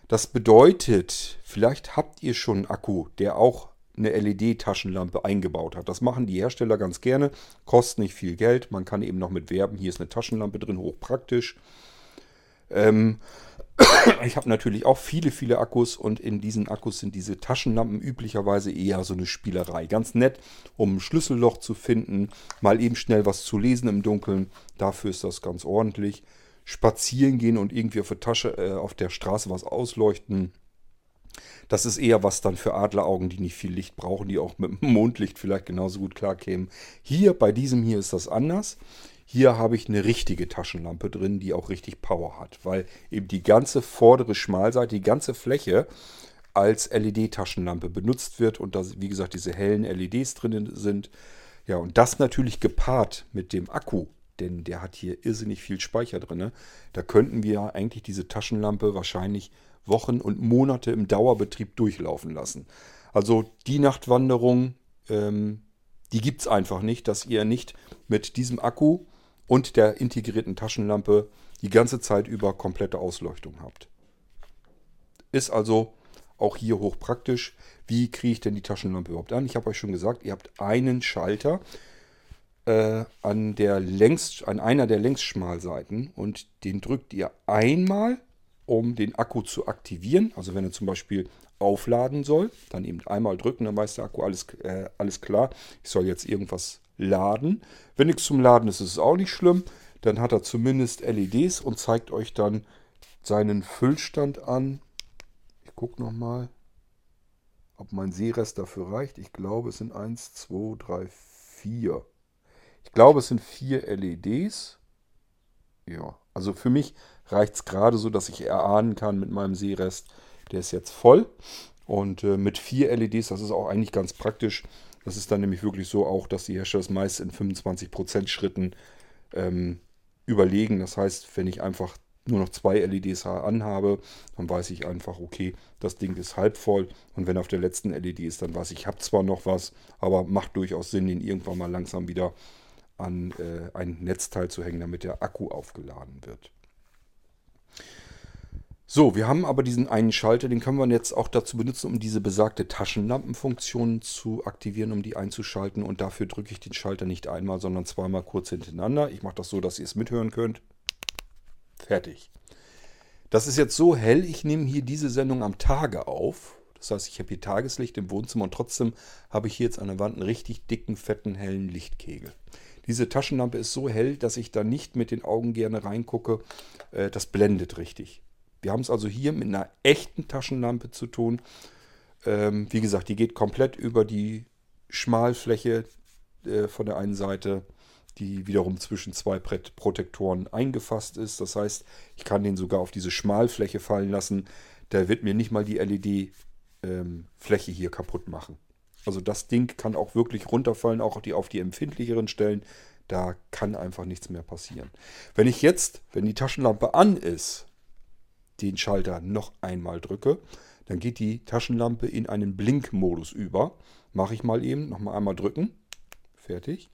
Das bedeutet, vielleicht habt ihr schon einen Akku, der auch eine LED-Taschenlampe eingebaut hat. Das machen die Hersteller ganz gerne, kostet nicht viel Geld. Man kann eben noch mit werben, hier ist eine Taschenlampe drin, hochpraktisch. Ähm, ich habe natürlich auch viele, viele Akkus und in diesen Akkus sind diese Taschenlampen üblicherweise eher so eine Spielerei. Ganz nett, um ein Schlüsselloch zu finden, mal eben schnell was zu lesen im Dunkeln. Dafür ist das ganz ordentlich. Spazieren gehen und irgendwie auf der Tasche, äh, auf der Straße was ausleuchten. Das ist eher was dann für Adleraugen, die nicht viel Licht brauchen, die auch mit Mondlicht vielleicht genauso gut klarkämen. Hier, bei diesem hier ist das anders. Hier habe ich eine richtige Taschenlampe drin, die auch richtig Power hat, weil eben die ganze vordere Schmalseite, die ganze Fläche als LED-Taschenlampe benutzt wird und da, wie gesagt, diese hellen LEDs drin sind. Ja, und das natürlich gepaart mit dem Akku, denn der hat hier irrsinnig viel Speicher drin. Da könnten wir eigentlich diese Taschenlampe wahrscheinlich Wochen und Monate im Dauerbetrieb durchlaufen lassen. Also die Nachtwanderung, ähm, die gibt es einfach nicht, dass ihr nicht mit diesem Akku und der integrierten Taschenlampe die ganze Zeit über komplette Ausleuchtung habt. Ist also auch hier hochpraktisch. Wie kriege ich denn die Taschenlampe überhaupt an? Ich habe euch schon gesagt, ihr habt einen Schalter äh, an, der Längs, an einer der Längsschmalseiten und den drückt ihr einmal, um den Akku zu aktivieren. Also wenn er zum Beispiel aufladen soll, dann eben einmal drücken, dann weiß der Akku alles, äh, alles klar. Ich soll jetzt irgendwas laden. Wenn nichts zum Laden ist, ist es auch nicht schlimm. Dann hat er zumindest LEDs und zeigt euch dann seinen Füllstand an. Ich gucke nochmal, ob mein Sehrest dafür reicht. Ich glaube, es sind 1, 2, 3, 4. Ich glaube, es sind vier LEDs. Ja, also für mich reicht es gerade so, dass ich erahnen kann mit meinem Sehrest, der ist jetzt voll. Und äh, mit vier LEDs, das ist auch eigentlich ganz praktisch. Das ist dann nämlich wirklich so auch, dass die Hersteller das meist in 25% Schritten ähm, überlegen. Das heißt, wenn ich einfach nur noch zwei LEDs anhabe, dann weiß ich einfach, okay, das Ding ist halb voll. Und wenn auf der letzten LED ist, dann weiß ich, ich habe zwar noch was, aber macht durchaus Sinn, den irgendwann mal langsam wieder an äh, ein Netzteil zu hängen, damit der Akku aufgeladen wird. So, wir haben aber diesen einen Schalter, den können wir jetzt auch dazu benutzen, um diese besagte Taschenlampenfunktion zu aktivieren, um die einzuschalten. Und dafür drücke ich den Schalter nicht einmal, sondern zweimal kurz hintereinander. Ich mache das so, dass ihr es mithören könnt. Fertig. Das ist jetzt so hell, ich nehme hier diese Sendung am Tage auf. Das heißt, ich habe hier Tageslicht im Wohnzimmer und trotzdem habe ich hier jetzt an der Wand einen richtig dicken, fetten, hellen Lichtkegel. Diese Taschenlampe ist so hell, dass ich da nicht mit den Augen gerne reingucke. Äh, das blendet richtig. Wir haben es also hier mit einer echten Taschenlampe zu tun. Ähm, wie gesagt, die geht komplett über die Schmalfläche äh, von der einen Seite, die wiederum zwischen zwei Protektoren eingefasst ist. Das heißt, ich kann den sogar auf diese Schmalfläche fallen lassen. Da wird mir nicht mal die LED-Fläche ähm, hier kaputt machen. Also das Ding kann auch wirklich runterfallen, auch die, auf die empfindlicheren Stellen. Da kann einfach nichts mehr passieren. Wenn ich jetzt, wenn die Taschenlampe an ist, den Schalter noch einmal drücke, dann geht die Taschenlampe in einen Blinkmodus über. Mache ich mal eben, nochmal einmal drücken. Fertig.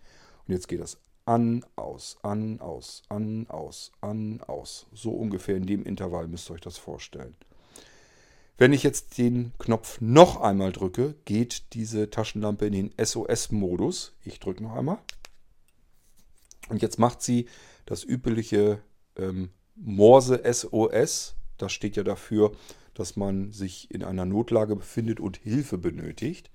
Und jetzt geht das an, aus, an, aus, an, aus, an, aus. So ungefähr in dem Intervall müsst ihr euch das vorstellen. Wenn ich jetzt den Knopf noch einmal drücke, geht diese Taschenlampe in den SOS-Modus. Ich drücke noch einmal. Und jetzt macht sie das übliche ähm, Morse-SOS das steht ja dafür, dass man sich in einer Notlage befindet und Hilfe benötigt.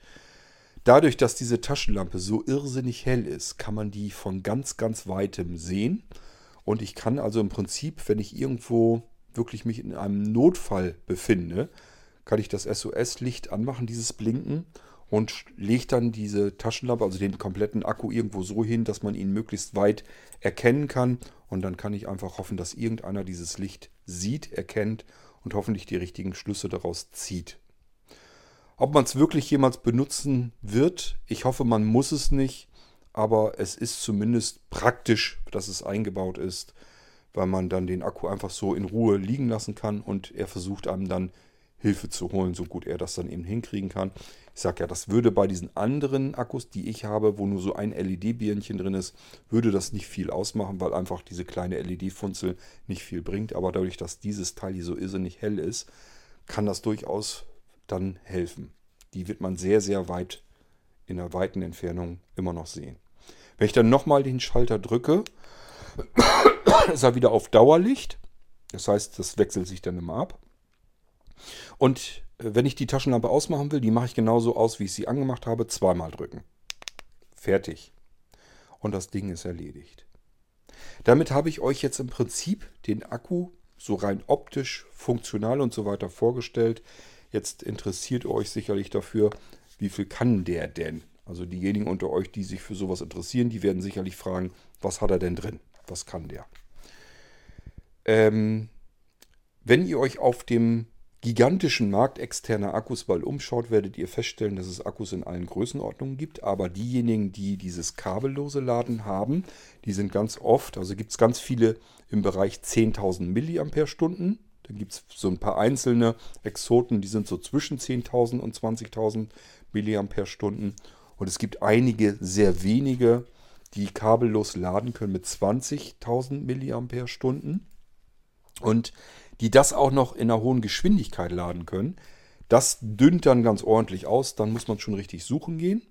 Dadurch, dass diese Taschenlampe so irrsinnig hell ist, kann man die von ganz, ganz weitem sehen. Und ich kann also im Prinzip, wenn ich irgendwo wirklich mich in einem Notfall befinde, kann ich das SOS-Licht anmachen, dieses Blinken, und lege dann diese Taschenlampe, also den kompletten Akku irgendwo so hin, dass man ihn möglichst weit erkennen kann. Und dann kann ich einfach hoffen, dass irgendeiner dieses Licht sieht, erkennt und hoffentlich die richtigen Schlüsse daraus zieht. Ob man es wirklich jemals benutzen wird, ich hoffe, man muss es nicht, aber es ist zumindest praktisch, dass es eingebaut ist, weil man dann den Akku einfach so in Ruhe liegen lassen kann und er versucht einem dann Hilfe zu holen, so gut er das dann eben hinkriegen kann. Ich sage ja, das würde bei diesen anderen Akkus, die ich habe, wo nur so ein LED-Birnchen drin ist, würde das nicht viel ausmachen, weil einfach diese kleine LED-Funzel nicht viel bringt. Aber dadurch, dass dieses Teil hier so irrsinnig hell ist, kann das durchaus dann helfen. Die wird man sehr, sehr weit in einer weiten Entfernung immer noch sehen. Wenn ich dann nochmal den Schalter drücke, ist er wieder auf Dauerlicht. Das heißt, das wechselt sich dann immer ab. Und äh, wenn ich die Taschenlampe ausmachen will, die mache ich genauso aus, wie ich sie angemacht habe. Zweimal drücken. Fertig. Und das Ding ist erledigt. Damit habe ich euch jetzt im Prinzip den Akku so rein optisch, funktional und so weiter vorgestellt. Jetzt interessiert euch sicherlich dafür, wie viel kann der denn? Also diejenigen unter euch, die sich für sowas interessieren, die werden sicherlich fragen, was hat er denn drin? Was kann der? Ähm, wenn ihr euch auf dem gigantischen Markt externer Akkus bald umschaut, werdet ihr feststellen, dass es Akkus in allen Größenordnungen gibt. Aber diejenigen, die dieses kabellose Laden haben, die sind ganz oft, also gibt es ganz viele im Bereich 10.000 mAh. Dann gibt es so ein paar einzelne Exoten, die sind so zwischen 10.000 und 20.000 mAh. Und es gibt einige sehr wenige, die kabellos laden können mit 20.000 mAh. und die das auch noch in einer hohen Geschwindigkeit laden können. Das dünnt dann ganz ordentlich aus, dann muss man schon richtig suchen gehen.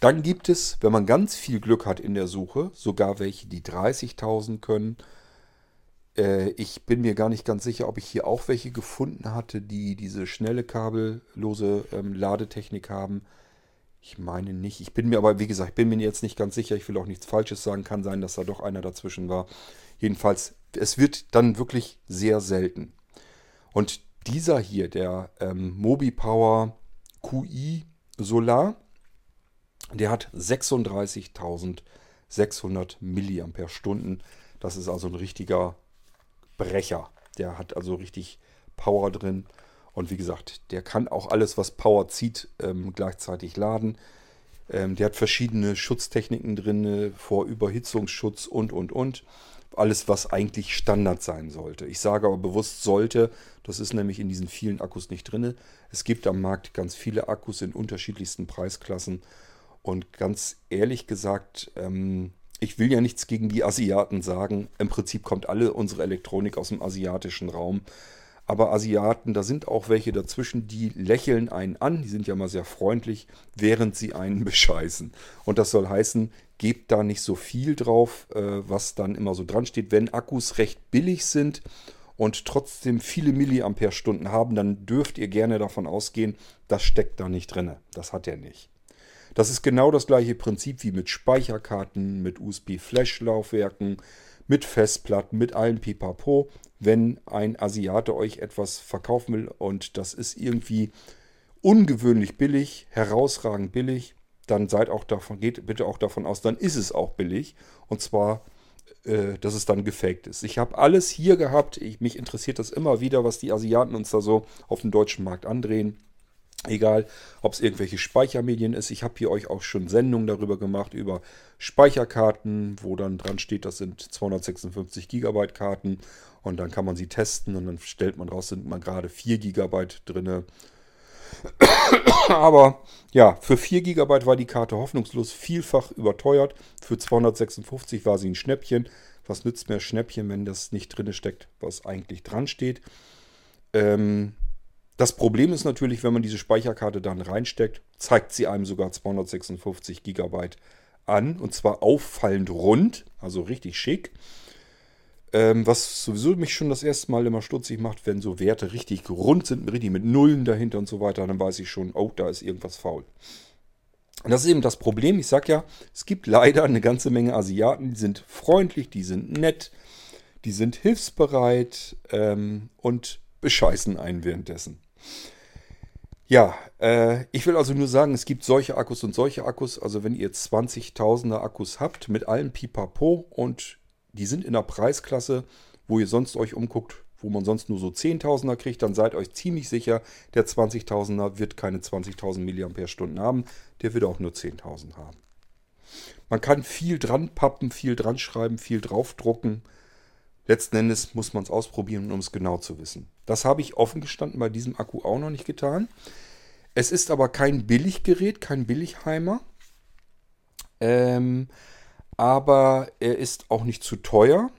Dann gibt es, wenn man ganz viel Glück hat in der Suche, sogar welche, die 30.000 können. Äh, ich bin mir gar nicht ganz sicher, ob ich hier auch welche gefunden hatte, die diese schnelle kabellose ähm, Ladetechnik haben. Ich meine nicht. Ich bin mir aber, wie gesagt, ich bin mir jetzt nicht ganz sicher. Ich will auch nichts Falsches sagen. Kann sein, dass da doch einer dazwischen war. Jedenfalls, es wird dann wirklich sehr selten. Und dieser hier, der ähm, MobiPower QI Solar, der hat 36.600 mAh. Das ist also ein richtiger Brecher. Der hat also richtig Power drin. Und wie gesagt, der kann auch alles, was Power zieht, ähm, gleichzeitig laden. Ähm, der hat verschiedene Schutztechniken drin, vor Überhitzungsschutz und, und, und. Alles, was eigentlich Standard sein sollte. Ich sage aber bewusst sollte, das ist nämlich in diesen vielen Akkus nicht drin. Es gibt am Markt ganz viele Akkus in unterschiedlichsten Preisklassen. Und ganz ehrlich gesagt, ähm, ich will ja nichts gegen die Asiaten sagen. Im Prinzip kommt alle unsere Elektronik aus dem asiatischen Raum. Aber Asiaten, da sind auch welche dazwischen, die lächeln einen an, die sind ja mal sehr freundlich, während sie einen bescheißen. Und das soll heißen, gebt da nicht so viel drauf, äh, was dann immer so dran steht. Wenn Akkus recht billig sind und trotzdem viele Milliampere-Stunden haben, dann dürft ihr gerne davon ausgehen, das steckt da nicht drin. Das hat er nicht. Das ist genau das gleiche Prinzip wie mit Speicherkarten, mit USB-Flash-Laufwerken, mit Festplatten, mit allen Pipapo. Wenn ein Asiate euch etwas verkaufen will und das ist irgendwie ungewöhnlich billig, herausragend billig, dann seid auch davon, geht bitte auch davon aus, dann ist es auch billig. Und zwar, äh, dass es dann gefaked ist. Ich habe alles hier gehabt. Ich, mich interessiert das immer wieder, was die Asiaten uns da so auf dem deutschen Markt andrehen. Egal, ob es irgendwelche Speichermedien ist. Ich habe hier euch auch schon Sendungen darüber gemacht, über Speicherkarten, wo dann dran steht, das sind 256 Gigabyte Karten. Und dann kann man sie testen und dann stellt man raus, sind mal gerade 4 Gigabyte drin. Aber ja, für 4 Gigabyte war die Karte hoffnungslos vielfach überteuert. Für 256 war sie ein Schnäppchen. Was nützt mir Schnäppchen, wenn das nicht drin steckt, was eigentlich dran steht? Ähm, das Problem ist natürlich, wenn man diese Speicherkarte dann reinsteckt, zeigt sie einem sogar 256 GB an. Und zwar auffallend rund, also richtig schick. Ähm, was sowieso mich schon das erste Mal immer stutzig macht, wenn so Werte richtig rund sind, richtig mit Nullen dahinter und so weiter, dann weiß ich schon, oh, da ist irgendwas faul. Und das ist eben das Problem. Ich sage ja, es gibt leider eine ganze Menge Asiaten, die sind freundlich, die sind nett, die sind hilfsbereit ähm, und bescheißen einen währenddessen. Ja, äh, ich will also nur sagen, es gibt solche Akkus und solche Akkus. Also wenn ihr 20.000er Akkus habt mit allen Pipapo und die sind in der Preisklasse, wo ihr sonst euch umguckt, wo man sonst nur so 10.000er kriegt, dann seid euch ziemlich sicher, der 20.000er wird keine 20.000 mAh haben, der wird auch nur 10.000 haben. Man kann viel dran pappen, viel dran schreiben, viel draufdrucken. Letzten Endes muss man es ausprobieren, um es genau zu wissen. Das habe ich offen gestanden bei diesem Akku auch noch nicht getan. Es ist aber kein Billiggerät, kein Billigheimer. Ähm, aber er ist auch nicht zu teuer.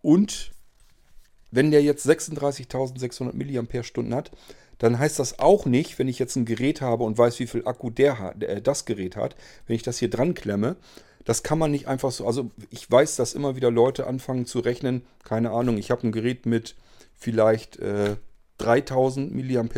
Und wenn der jetzt 36.600 mAh hat, dann heißt das auch nicht, wenn ich jetzt ein Gerät habe und weiß, wie viel Akku der hat, äh, das Gerät hat, wenn ich das hier dran klemme, das kann man nicht einfach so. Also ich weiß, dass immer wieder Leute anfangen zu rechnen. Keine Ahnung, ich habe ein Gerät mit vielleicht äh, 3000 mAh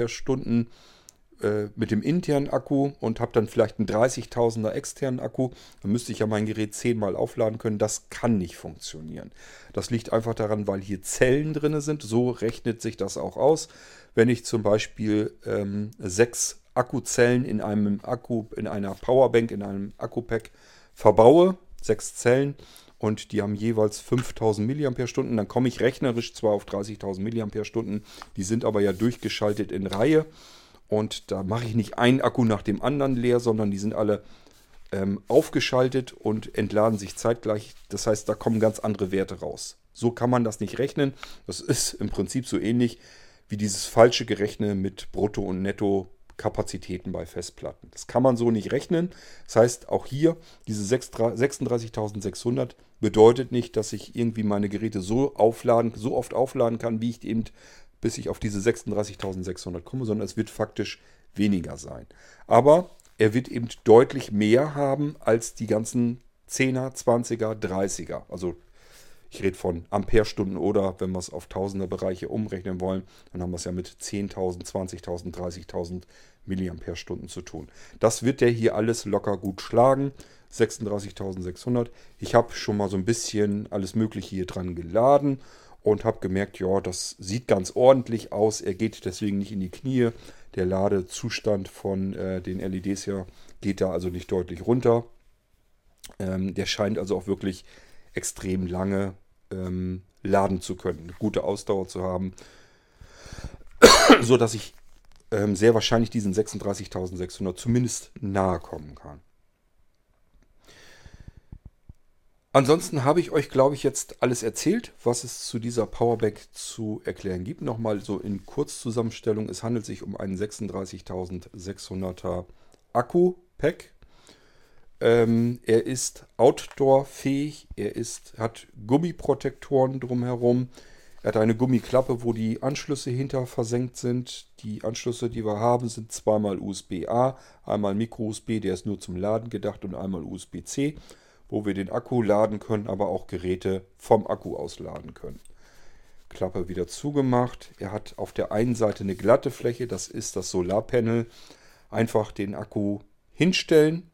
äh, mit dem internen Akku und habe dann vielleicht einen 30.000er externen Akku. Dann müsste ich ja mein Gerät zehnmal aufladen können. Das kann nicht funktionieren. Das liegt einfach daran, weil hier Zellen drin sind. So rechnet sich das auch aus. Wenn ich zum Beispiel ähm, sechs Akkuzellen in einem Akku, in einer Powerbank, in einem Akkupack verbaue, sechs Zellen und die haben jeweils 5000 mAh, dann komme ich rechnerisch zwar auf 30.000 mAh, die sind aber ja durchgeschaltet in Reihe und da mache ich nicht einen Akku nach dem anderen leer, sondern die sind alle ähm, aufgeschaltet und entladen sich zeitgleich. Das heißt, da kommen ganz andere Werte raus. So kann man das nicht rechnen. Das ist im Prinzip so ähnlich wie dieses falsche Gerechne mit Brutto- und Netto Kapazitäten bei Festplatten. Das kann man so nicht rechnen. Das heißt, auch hier, diese 36.600 bedeutet nicht, dass ich irgendwie meine Geräte so aufladen, so oft aufladen kann, wie ich eben bis ich auf diese 36.600 komme, sondern es wird faktisch weniger sein. Aber er wird eben deutlich mehr haben als die ganzen 10er, 20er, 30er. Also ich rede von Amperestunden oder wenn wir es auf Tausender Bereiche umrechnen wollen, dann haben wir es ja mit 10.000, 20.000, 30.000 Milliampere-Stunden zu tun. Das wird der hier alles locker gut schlagen. 36.600. Ich habe schon mal so ein bisschen alles Mögliche hier dran geladen und habe gemerkt, ja, das sieht ganz ordentlich aus. Er geht deswegen nicht in die Knie. Der Ladezustand von äh, den LEDs hier geht da also nicht deutlich runter. Ähm, der scheint also auch wirklich extrem lange ähm, laden zu können, eine gute Ausdauer zu haben, so dass ich ähm, sehr wahrscheinlich diesen 36.600 zumindest nahe kommen kann. Ansonsten habe ich euch, glaube ich, jetzt alles erzählt, was es zu dieser Powerbank zu erklären gibt. Nochmal so in Kurzzusammenstellung. Es handelt sich um einen 36.600er Akku-Pack ähm, er ist outdoor-fähig, er ist, hat Gummiprotektoren drumherum, er hat eine Gummiklappe, wo die Anschlüsse hinter versenkt sind. Die Anschlüsse, die wir haben, sind zweimal USB-A, einmal Micro-USB, der ist nur zum Laden gedacht, und einmal USB-C, wo wir den Akku laden können, aber auch Geräte vom Akku aus laden können. Klappe wieder zugemacht. Er hat auf der einen Seite eine glatte Fläche, das ist das Solarpanel. Einfach den Akku hinstellen,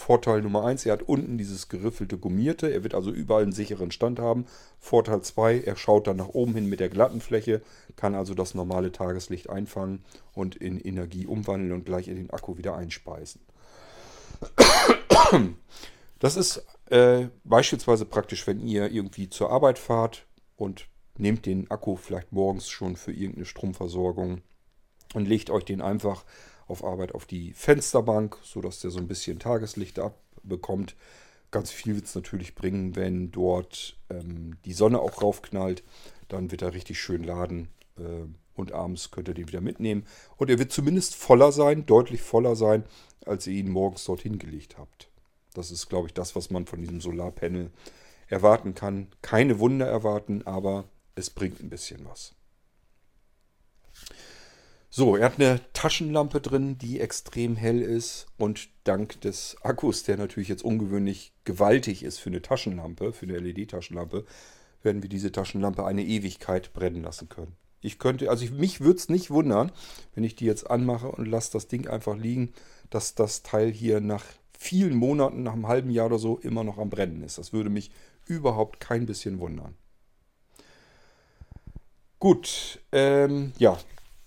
Vorteil Nummer 1, er hat unten dieses geriffelte Gummierte. Er wird also überall einen sicheren Stand haben. Vorteil 2, er schaut dann nach oben hin mit der glatten Fläche, kann also das normale Tageslicht einfangen und in Energie umwandeln und gleich in den Akku wieder einspeisen. Das ist äh, beispielsweise praktisch, wenn ihr irgendwie zur Arbeit fahrt und nehmt den Akku vielleicht morgens schon für irgendeine Stromversorgung und legt euch den einfach auf Arbeit auf die Fensterbank, sodass der so ein bisschen Tageslicht abbekommt. Ganz viel wird es natürlich bringen, wenn dort ähm, die Sonne auch raufknallt. Dann wird er richtig schön laden äh, und abends könnt ihr den wieder mitnehmen. Und er wird zumindest voller sein, deutlich voller sein, als ihr ihn morgens dorthin gelegt habt. Das ist, glaube ich, das, was man von diesem Solarpanel erwarten kann. Keine Wunder erwarten, aber es bringt ein bisschen was. So, er hat eine Taschenlampe drin, die extrem hell ist und dank des Akkus, der natürlich jetzt ungewöhnlich gewaltig ist für eine Taschenlampe, für eine LED-Taschenlampe, werden wir diese Taschenlampe eine Ewigkeit brennen lassen können. Ich könnte, also ich, mich würde es nicht wundern, wenn ich die jetzt anmache und lasse das Ding einfach liegen, dass das Teil hier nach vielen Monaten, nach einem halben Jahr oder so, immer noch am Brennen ist. Das würde mich überhaupt kein bisschen wundern. Gut, ähm, ja,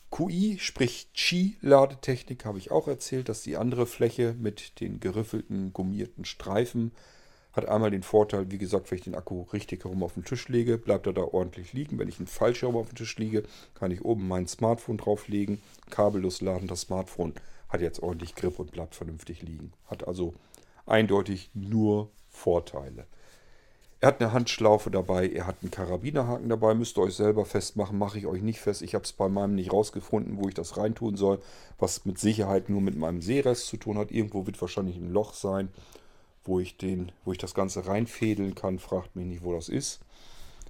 QI, sprich Qi-Ladetechnik, habe ich auch erzählt, dass die andere Fläche mit den geriffelten, gummierten Streifen hat einmal den Vorteil, wie gesagt, wenn ich den Akku richtig herum auf den Tisch lege, bleibt er da ordentlich liegen. Wenn ich ihn falsch herum auf den Tisch liege, kann ich oben mein Smartphone drauflegen, kabellos laden. Das Smartphone hat jetzt ordentlich Grip und bleibt vernünftig liegen. Hat also eindeutig nur Vorteile. Er hat eine Handschlaufe dabei, er hat einen Karabinerhaken dabei, müsst ihr euch selber festmachen, mache ich euch nicht fest. Ich habe es bei meinem nicht rausgefunden, wo ich das reintun soll, was mit Sicherheit nur mit meinem Seerest zu tun hat. Irgendwo wird wahrscheinlich ein Loch sein, wo ich, den, wo ich das Ganze reinfädeln kann. Fragt mich nicht, wo das ist.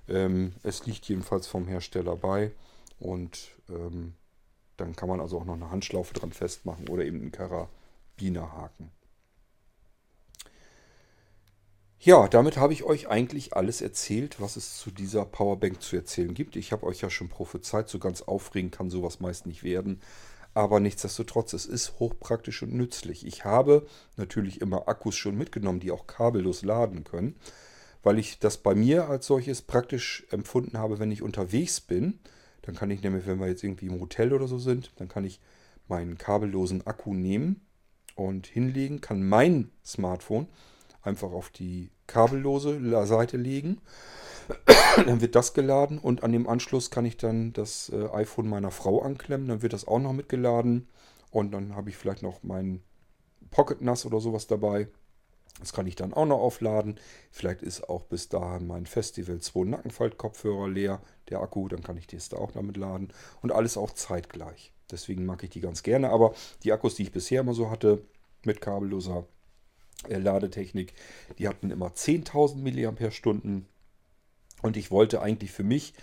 Ähm, es liegt jedenfalls vom Hersteller bei und ähm, dann kann man also auch noch eine Handschlaufe dran festmachen oder eben einen Karabinerhaken. Ja, damit habe ich euch eigentlich alles erzählt, was es zu dieser Powerbank zu erzählen gibt. Ich habe euch ja schon prophezeit, so ganz aufregend kann sowas meist nicht werden. Aber nichtsdestotrotz, es ist hochpraktisch und nützlich. Ich habe natürlich immer Akkus schon mitgenommen, die auch kabellos laden können, weil ich das bei mir als solches praktisch empfunden habe, wenn ich unterwegs bin. Dann kann ich nämlich, wenn wir jetzt irgendwie im Hotel oder so sind, dann kann ich meinen kabellosen Akku nehmen und hinlegen, kann mein Smartphone einfach auf die kabellose Seite legen. dann wird das geladen und an dem Anschluss kann ich dann das äh, iPhone meiner Frau anklemmen. Dann wird das auch noch mitgeladen und dann habe ich vielleicht noch mein Pocket NAS oder sowas dabei. Das kann ich dann auch noch aufladen. Vielleicht ist auch bis dahin mein Festival 2 Nackenfalt-Kopfhörer leer, der Akku. Dann kann ich das da auch damit laden. Und alles auch zeitgleich. Deswegen mag ich die ganz gerne. Aber die Akkus, die ich bisher immer so hatte, mit kabelloser äh, Ladetechnik, die hatten immer 10.000 mAh. Und ich wollte eigentlich für mich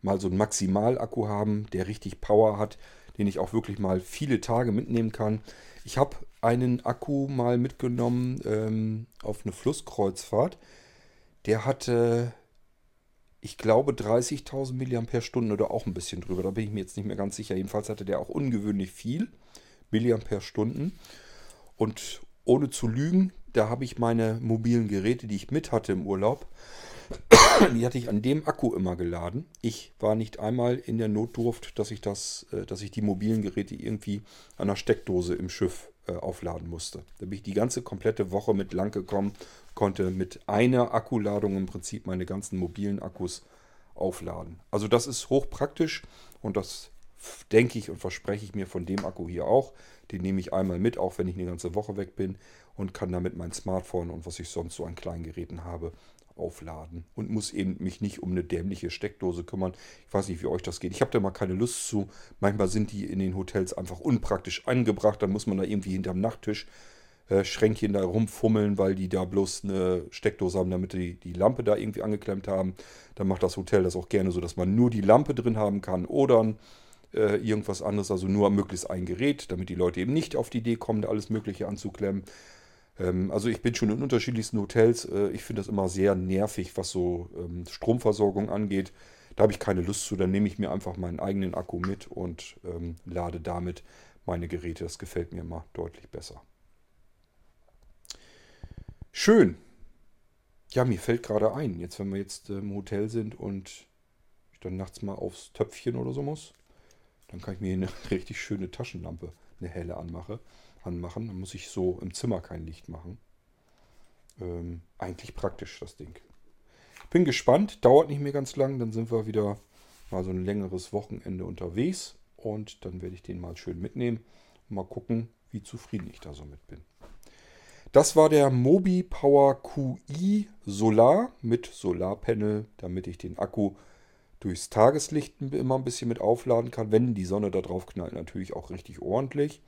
mal so einen Maximalakku haben, der richtig Power hat, den ich auch wirklich mal viele Tage mitnehmen kann. Ich habe einen Akku mal mitgenommen ähm, auf eine Flusskreuzfahrt. Der hatte, ich glaube, 30.000 mAh oder auch ein bisschen drüber. Da bin ich mir jetzt nicht mehr ganz sicher. Jedenfalls hatte der auch ungewöhnlich viel mAh. Und ohne zu lügen, da habe ich meine mobilen Geräte, die ich mit hatte im Urlaub, die hatte ich an dem Akku immer geladen. Ich war nicht einmal in der Notdurft, dass ich das, äh, dass ich die mobilen Geräte irgendwie an der Steckdose im Schiff äh, aufladen musste. Da bin ich die ganze komplette Woche mit lang gekommen, konnte mit einer Akkuladung im Prinzip meine ganzen mobilen Akkus aufladen. Also das ist hochpraktisch und das denke ich und verspreche ich mir von dem Akku hier auch. Den nehme ich einmal mit, auch wenn ich eine ganze Woche weg bin und kann damit mein Smartphone und was ich sonst so an kleinen Geräten habe, aufladen und muss eben mich nicht um eine dämliche Steckdose kümmern. Ich weiß nicht, wie euch das geht. Ich habe da mal keine Lust zu. Manchmal sind die in den Hotels einfach unpraktisch angebracht. Dann muss man da irgendwie hinterm Nachttisch äh, Schränkchen da rumfummeln, weil die da bloß eine Steckdose haben, damit die die Lampe da irgendwie angeklemmt haben. Dann macht das Hotel das auch gerne so, dass man nur die Lampe drin haben kann oder äh, irgendwas anderes, also nur möglichst ein Gerät, damit die Leute eben nicht auf die Idee kommen, da alles Mögliche anzuklemmen. Ähm, also ich bin schon in unterschiedlichsten Hotels. Äh, ich finde das immer sehr nervig, was so ähm, Stromversorgung angeht. Da habe ich keine Lust zu. Dann nehme ich mir einfach meinen eigenen Akku mit und ähm, lade damit meine Geräte. Das gefällt mir immer deutlich besser. Schön. Ja, mir fällt gerade ein, jetzt wenn wir jetzt im Hotel sind und ich dann nachts mal aufs Töpfchen oder so muss, dann kann ich mir eine richtig schöne Taschenlampe, eine helle anmache anmachen. Dann muss ich so im Zimmer kein Licht machen. Ähm, eigentlich praktisch das Ding. Bin gespannt, dauert nicht mehr ganz lang. Dann sind wir wieder mal so ein längeres Wochenende unterwegs. Und dann werde ich den mal schön mitnehmen. Mal gucken, wie zufrieden ich da so mit bin. Das war der Mobi Power QI Solar mit Solarpanel, damit ich den Akku durchs Tageslicht immer ein bisschen mit aufladen kann. Wenn die Sonne da drauf knallt, natürlich auch richtig ordentlich.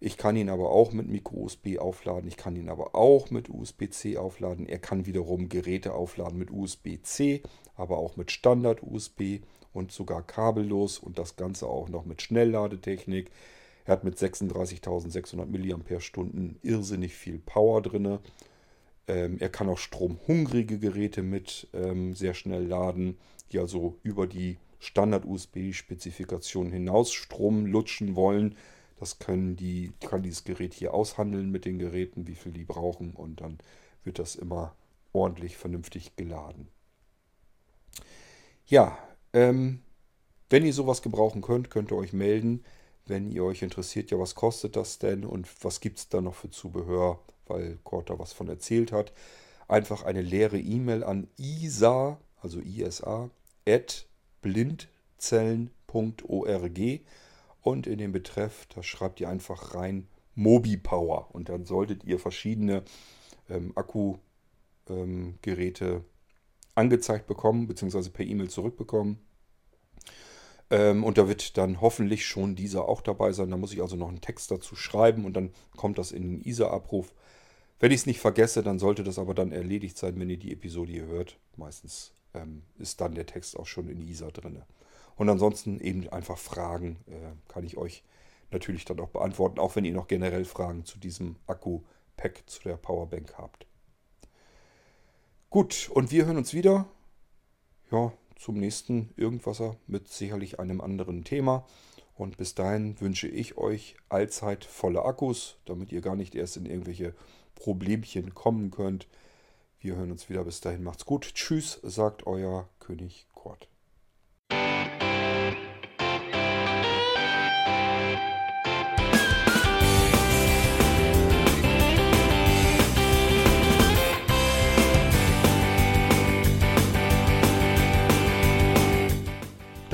Ich kann ihn aber auch mit Micro-USB aufladen. Ich kann ihn aber auch mit USB-C aufladen. Er kann wiederum Geräte aufladen mit USB-C, aber auch mit Standard-USB und sogar kabellos und das Ganze auch noch mit Schnellladetechnik. Er hat mit 36.600 mAh irrsinnig viel Power drin. Ähm, er kann auch stromhungrige Geräte mit ähm, sehr schnell laden, die also über die Standard-USB-Spezifikation hinaus Strom lutschen wollen. Das können die, kann dieses Gerät hier aushandeln mit den Geräten, wie viel die brauchen und dann wird das immer ordentlich vernünftig geladen. Ja, ähm, wenn ihr sowas gebrauchen könnt, könnt ihr euch melden. Wenn ihr euch interessiert, ja, was kostet das denn und was gibt es da noch für Zubehör, weil Kurt da was von erzählt hat. Einfach eine leere E-Mail an isa, also isa, at blindzellen.org und in den Betreff, da schreibt ihr einfach rein Mobi Power und dann solltet ihr verschiedene ähm, Akkugeräte ähm, angezeigt bekommen, beziehungsweise per E-Mail zurückbekommen. Ähm, und da wird dann hoffentlich schon dieser auch dabei sein. Da muss ich also noch einen Text dazu schreiben und dann kommt das in den ISA-Abruf. Wenn ich es nicht vergesse, dann sollte das aber dann erledigt sein, wenn ihr die Episode hier hört. Meistens ähm, ist dann der Text auch schon in ISA drin. Und ansonsten eben einfach Fragen äh, kann ich euch natürlich dann auch beantworten, auch wenn ihr noch generell Fragen zu diesem Akku-Pack, zu der Powerbank habt. Gut, und wir hören uns wieder. Ja, zum nächsten Irgendwasser mit sicherlich einem anderen Thema. Und bis dahin wünsche ich euch allzeit volle Akkus, damit ihr gar nicht erst in irgendwelche Problemchen kommen könnt. Wir hören uns wieder. Bis dahin macht's gut. Tschüss, sagt euer König Kurt.